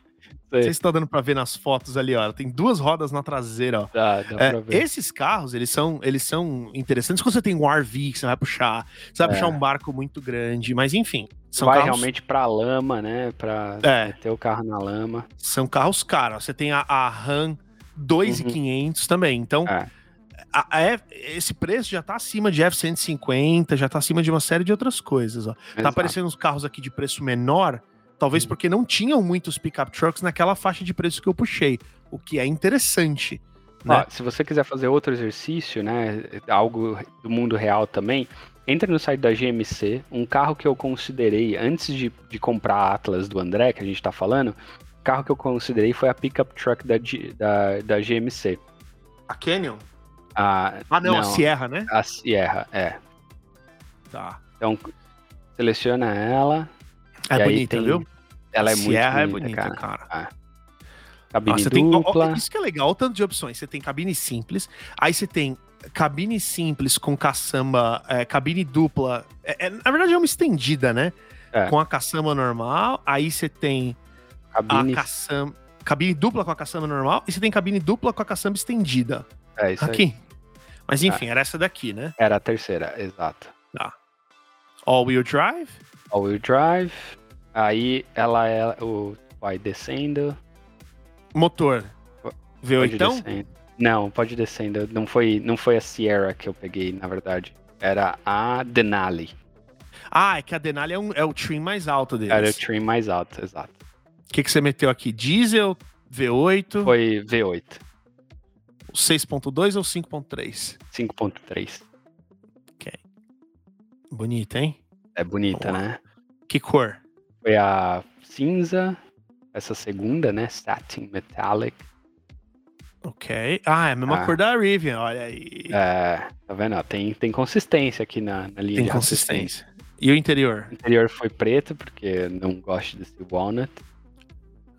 Sei. Vocês estão dando para ver nas fotos ali, ó. Ela tem duas rodas na traseira, ó. Dá, dá é, ver. Esses carros, eles são, eles são interessantes quando você tem um RV que você vai puxar. Você vai é. puxar um barco muito grande, mas enfim. São vai carros... realmente pra lama, né? Pra é. meter o carro na lama. São carros caros. Você tem a, a Ram 2,500 uhum. também. Então, é. A, a F, esse preço já tá acima de F-150, já tá acima de uma série de outras coisas, ó. Tá Exato. Tá aparecendo uns carros aqui de preço menor Talvez uhum. porque não tinham muitos pickup trucks naquela faixa de preço que eu puxei, o que é interessante. Né? Ah, se você quiser fazer outro exercício, né, algo do mundo real também, entra no site da GMC. Um carro que eu considerei antes de, de comprar a Atlas do André, que a gente está falando, o carro que eu considerei foi a pickup truck da, da, da GMC. A Canyon? A, ah, não, não, a Sierra, né? A Sierra, é. Tá. Então, seleciona ela, é bonita, tem... viu? Ela é Sierra muito bonita, é bonita, cara. cara. Ah. Cabine Nossa, dupla. Tem, isso que é legal, o tanto de opções. Você tem cabine simples, aí você tem cabine simples com caçamba, é, cabine dupla. É, é, na verdade é uma estendida, né? É. Com a caçamba normal, aí você tem cabine... a caçamba, cabine dupla com a caçamba normal, e você tem cabine dupla com a caçamba estendida. É isso Aqui. Aí. Mas enfim, é. era essa daqui, né? Era a terceira, exato. Tá. All-wheel drive? all-wheel drive. Aí ela é o vai descendo. Motor. V8 então? Não, pode descendo. Não foi, não foi a Sierra que eu peguei, na verdade. Era a Denali. Ah, é que a Denali é, um, é o trim mais alto deles. Era o trim mais alto, exato. O que, que você meteu aqui? Diesel, V8? Foi V8. 6.2 ou 5.3? 5.3. Ok. Bonito, hein? É bonita, né? Que cor? Foi a cinza, essa segunda, né? Satin Metallic. Ok. Ah, é a mesma ah. cor da Rivian, olha aí. É, tá vendo? Tem, tem consistência aqui na, na linha tem consistência. E o interior? O interior foi preto, porque não gosto desse walnut.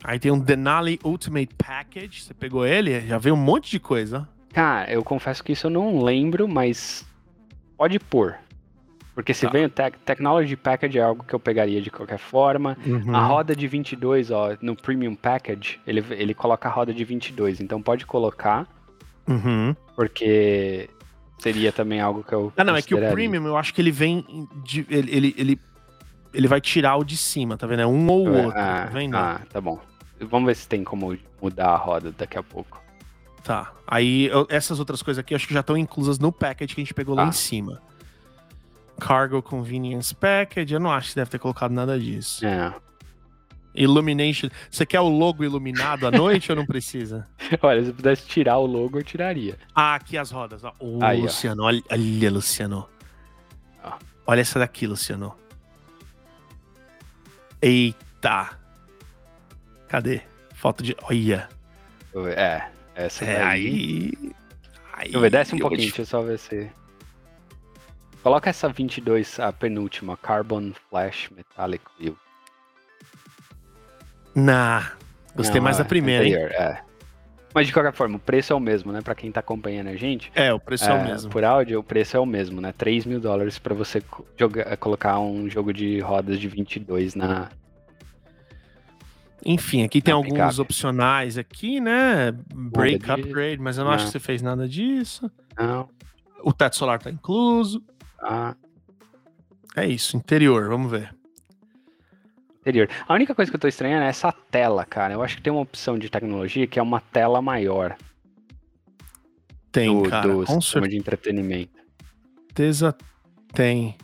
Aí tem um Denali Ultimate Package. Você pegou ele? Já veio um monte de coisa. Cara, eu confesso que isso eu não lembro, mas pode pôr. Porque se tá. vem o te Technology Package é algo que eu pegaria de qualquer forma. Uhum. A roda de 22, ó, no Premium Package, ele, ele coloca a roda de 22. Então pode colocar. Uhum. Porque seria também algo que eu. Ah, não, é que o Premium eu acho que ele vem. De, ele, ele, ele, ele, vai tirar o de cima, tá vendo? É um ou é, outro. Ah, tá vendo? Ah, tá bom. Vamos ver se tem como mudar a roda daqui a pouco. Tá. Aí eu, essas outras coisas aqui acho que já estão inclusas no package que a gente pegou lá ah. em cima. Cargo Convenience Package, eu não acho que deve ter colocado nada disso. É. Illumination. Você quer o logo iluminado à noite ou não precisa? Olha, se eu pudesse tirar o logo, eu tiraria. Ah, aqui as rodas. Ó. Oh, Aí, Luciano, olha, olha, Luciano. Ó. Olha essa daqui, Luciano. Eita. Cadê? Foto de. Olha. É, essa é, aí. aí. Eu desce um pouquinho, deixa eu só ver se. Coloca essa 22, a penúltima, Carbon Flash Metallic Wheel. Nah, gostei Não, mais é, da primeira, anterior, hein? É. Mas de qualquer forma, o preço é o mesmo, né? Pra quem tá acompanhando a gente. É, o preço é, é o mesmo. Por áudio, o preço é o mesmo, né? 3 mil dólares pra você jogar, colocar um jogo de rodas de 22 na. Enfim, aqui tem alguns picape. opcionais aqui, né? Break de... upgrade, mas eu não, não, acho que você fez nada disso. Não. O teto solar tá incluso. Ah. É isso, interior, vamos ver. Interior. A única coisa que eu tô estranhando é essa tela, cara. Eu acho que tem uma opção de tecnologia que é uma tela maior. Tem, do, cara. Do com sistema de entretenimento. Certeza tem.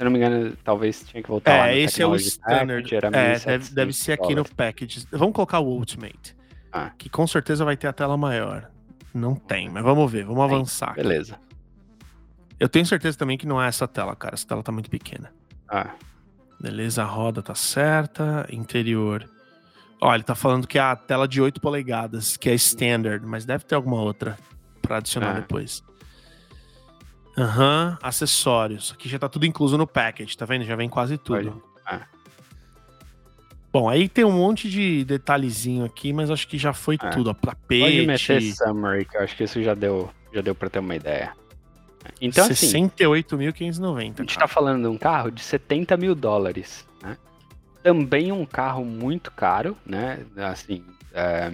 Se eu não me engano, talvez tinha que voltar é, lá esse é o standard. é, deve, deve ser aqui no package. Vamos colocar o Ultimate. Ah. Que com certeza vai ter a tela maior. Não tem, mas vamos ver, vamos tem. avançar. Beleza. Eu tenho certeza também que não é essa tela, cara. Essa tela tá muito pequena. Ah. Beleza, a roda tá certa. Interior. Ó, ele tá falando que é a tela de 8 polegadas, que é standard, mas deve ter alguma outra para adicionar ah. depois. Aham, uhum, acessórios. Aqui já tá tudo incluso no package, tá vendo? Já vem quase tudo. Ah. Bom, aí tem um monte de detalhezinho aqui, mas acho que já foi ah. tudo. Ó, tapete. Pode meter summary, que eu acho que isso já deu, já deu pra ter uma ideia. Então, 68.590. Assim, a gente tá falando de um carro de 70 mil dólares, né? Também um carro muito caro, né? Assim, é,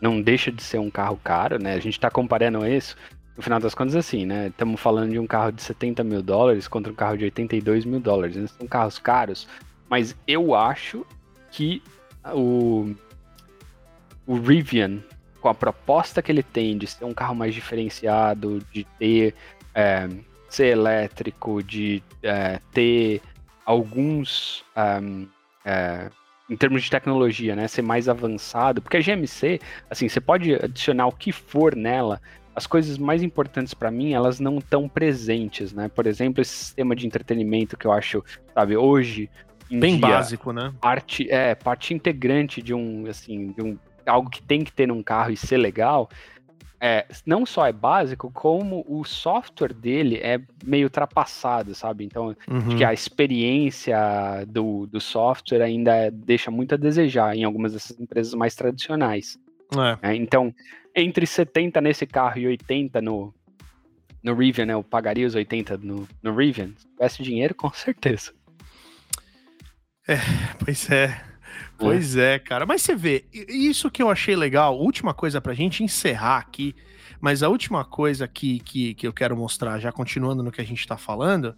não deixa de ser um carro caro, né? A gente tá comparando isso, no final das contas, assim, né? Estamos falando de um carro de 70 mil dólares contra um carro de 82 mil dólares. Eles são carros caros, mas eu acho que o, o Rivian com a proposta que ele tem de ser um carro mais diferenciado, de ter é, ser elétrico, de é, ter alguns um, é, em termos de tecnologia, né, ser mais avançado, porque a GMC, assim, você pode adicionar o que for nela, as coisas mais importantes para mim, elas não estão presentes, né? Por exemplo, esse sistema de entretenimento que eu acho, sabe, hoje bem dia, básico, né? Parte é parte integrante de um assim, de um algo que tem que ter num carro e ser legal, é, não só é básico, como o software dele é meio ultrapassado, sabe? Então, uhum. que a experiência do, do software ainda deixa muito a desejar em algumas dessas empresas mais tradicionais. É. É, então, entre 70 nesse carro e 80 no, no Rivian, né? Eu pagaria os 80 no, no Rivian. Se tivesse dinheiro, com certeza. É, pois é. Pois é. é, cara. Mas você vê, isso que eu achei legal, última coisa pra gente encerrar aqui, mas a última coisa que, que, que eu quero mostrar, já continuando no que a gente tá falando,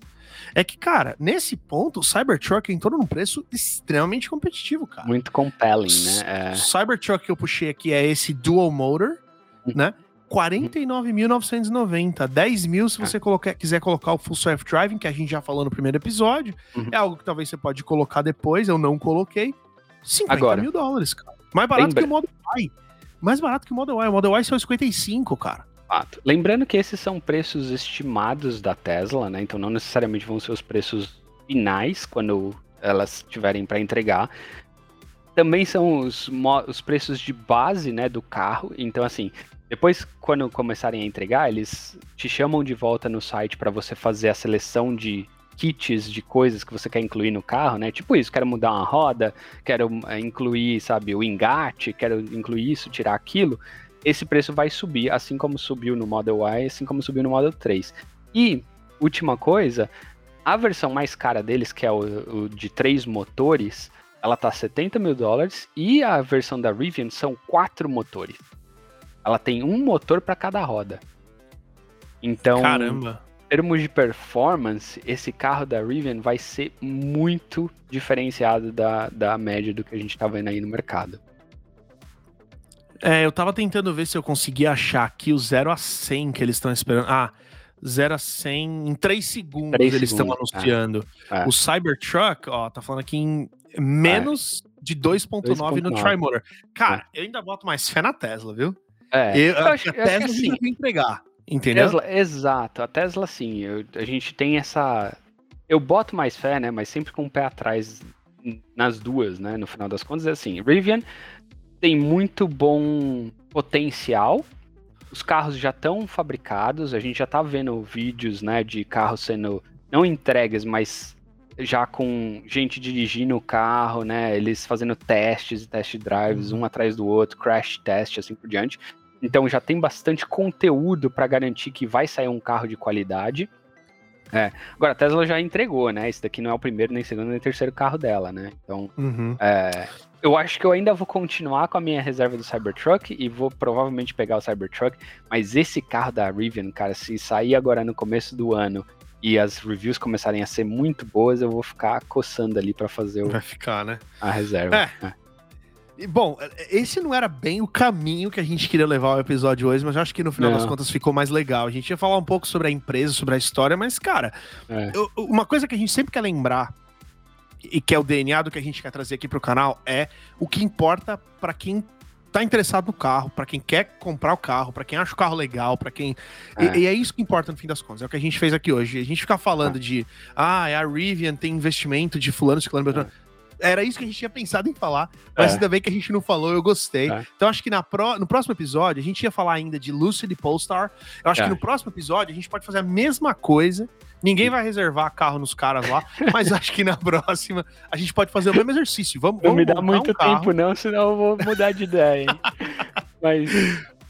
é que, cara, nesse ponto, o Cybertruck entrou num preço extremamente competitivo, cara. Muito compelling, né? É... O Cybertruck que eu puxei aqui é esse Dual Motor, uhum. né? 49.990, 10 mil se você colocar, quiser colocar o Full Self Driving, que a gente já falou no primeiro episódio. Uhum. É algo que talvez você pode colocar depois, eu não coloquei. 50 Agora, mil dólares, cara. Mais barato lembra... que o Model Y. Mais barato que o Model Y. O Model Y são 55, cara. Lembrando que esses são preços estimados da Tesla, né? Então não necessariamente vão ser os preços finais quando elas tiverem para entregar. Também são os, os preços de base, né, do carro. Então assim, depois quando começarem a entregar, eles te chamam de volta no site para você fazer a seleção de kits de coisas que você quer incluir no carro, né? Tipo isso, quero mudar uma roda, quero eh, incluir, sabe, o engate, quero incluir isso, tirar aquilo. Esse preço vai subir, assim como subiu no Model Y, assim como subiu no Model 3. E, última coisa, a versão mais cara deles, que é o, o de três motores, ela tá 70 mil dólares e a versão da Rivian são quatro motores. Ela tem um motor para cada roda. Então, caramba termos de performance, esse carro da Rivian vai ser muito diferenciado da, da média do que a gente tá vendo aí no mercado. É, eu tava tentando ver se eu conseguia achar aqui o 0 a 100 que eles estão esperando. Ah, 0 a 100 em 3 segundos 3 eles estão anunciando. É, é. O Cybertruck, ó, tá falando aqui em menos é. de 2.9 no Trimotor. Cara, é. eu ainda boto mais fé na Tesla, viu? É, eu, eu acho, a Tesla assim, vai entregar. Entendeu? Tesla, exato. A Tesla, sim. Eu, a gente tem essa. Eu boto mais fé, né? Mas sempre com o pé atrás nas duas, né? No final das contas, é assim. Rivian tem muito bom potencial. Os carros já estão fabricados. A gente já tá vendo vídeos, né? De carros sendo não entregues, mas já com gente dirigindo o carro, né? Eles fazendo testes e test drives uhum. um atrás do outro, crash test, assim por diante. Então já tem bastante conteúdo para garantir que vai sair um carro de qualidade. É. Agora, a Tesla já entregou, né? Esse daqui não é o primeiro, nem segundo, nem terceiro carro dela, né? Então, uhum. é, eu acho que eu ainda vou continuar com a minha reserva do Cybertruck e vou provavelmente pegar o Cybertruck, mas esse carro da Rivian, cara, se sair agora no começo do ano e as reviews começarem a ser muito boas, eu vou ficar coçando ali para fazer o, Vai ficar, né? a reserva. É. é. Bom, esse não era bem o caminho que a gente queria levar o episódio hoje, mas eu acho que no final das contas ficou mais legal. A gente ia falar um pouco sobre a empresa, sobre a história, mas, cara, é. eu, uma coisa que a gente sempre quer lembrar, e que é o DNA do que a gente quer trazer aqui pro canal, é o que importa para quem tá interessado no carro, para quem quer comprar o carro, para quem acha o carro legal, para quem. É. E, e, é isso que importa no fim das contas. É o que a gente fez aqui hoje. A gente fica falando é. de. Ah, a Rivian tem investimento de fulano, ciclano, é. Era isso que a gente tinha pensado em falar, mas é. ainda bem que a gente não falou, eu gostei. É. Então acho que na pro, no próximo episódio a gente ia falar ainda de Lucid Polestar. Eu acho que no próximo episódio a gente pode fazer a mesma coisa Ninguém vai reservar carro nos caras lá, mas acho que na próxima a gente pode fazer o mesmo exercício. Vamos, não vamos me dá muito um tempo, não, senão eu vou mudar de ideia, hein? mas.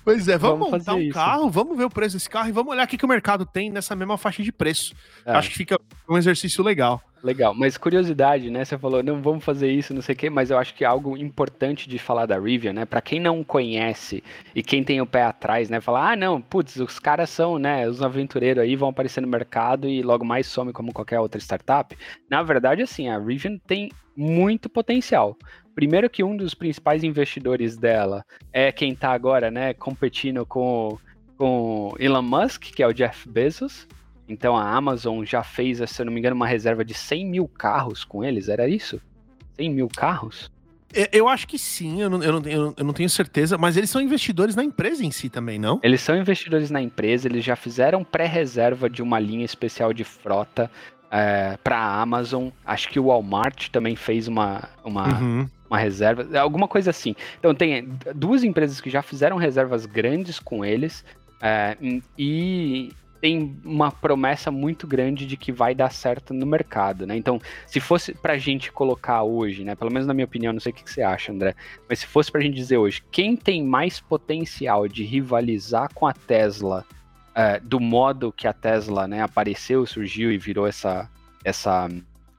Pois é, vamos, vamos montar um isso. carro, vamos ver o preço desse carro e vamos olhar o que, que o mercado tem nessa mesma faixa de preço. É. Acho que fica um exercício legal. Legal, mas curiosidade, né? Você falou, não vamos fazer isso, não sei o quê, mas eu acho que é algo importante de falar da Rivian, né? Para quem não conhece e quem tem o pé atrás, né? Falar, ah, não, putz, os caras são, né? Os aventureiros aí vão aparecer no mercado e logo mais some como qualquer outra startup. Na verdade, assim, a Rivian tem muito potencial. Primeiro que um dos principais investidores dela é quem tá agora, né, competindo com, com Elon Musk, que é o Jeff Bezos. Então a Amazon já fez, se eu não me engano, uma reserva de 100 mil carros com eles, era isso? 100 mil carros? Eu acho que sim, eu não, eu, não, eu não tenho certeza, mas eles são investidores na empresa em si também, não? Eles são investidores na empresa, eles já fizeram pré-reserva de uma linha especial de frota é, para a Amazon. Acho que o Walmart também fez uma, uma, uhum. uma reserva, alguma coisa assim. Então tem duas empresas que já fizeram reservas grandes com eles. É, e tem uma promessa muito grande de que vai dar certo no mercado, né? Então, se fosse pra gente colocar hoje, né? Pelo menos na minha opinião, não sei o que, você acha, André, mas se fosse pra gente dizer hoje, quem tem mais potencial de rivalizar com a Tesla é, do modo que a Tesla, né, apareceu, surgiu e virou essa, essa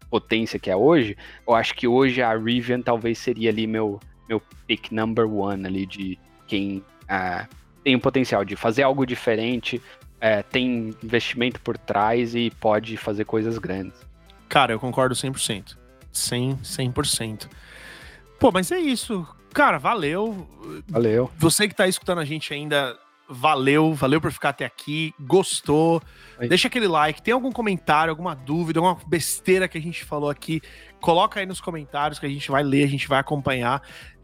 potência que é hoje, eu acho que hoje a Rivian talvez seria ali meu, meu pick number one ali de quem é, tem o potencial de fazer algo diferente, é, tem investimento por trás e pode fazer coisas grandes. Cara, eu concordo 100%. 100, 100%. Pô, mas é isso. Cara, valeu. Valeu. Você que tá escutando a gente ainda, valeu. Valeu por ficar até aqui. Gostou? Deixa aquele like. Tem algum comentário, alguma dúvida, alguma besteira que a gente falou aqui? Coloca aí nos comentários que a gente vai ler, a gente vai acompanhar.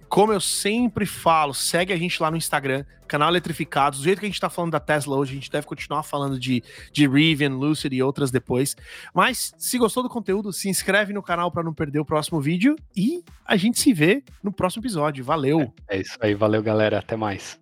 Como eu sempre falo, segue a gente lá no Instagram, canal Eletrificados. Do jeito que a gente tá falando da Tesla hoje, a gente deve continuar falando de, de Rivian, Lucid e outras depois. Mas se gostou do conteúdo, se inscreve no canal para não perder o próximo vídeo e a gente se vê no próximo episódio. Valeu! É, é isso aí, valeu galera, até mais.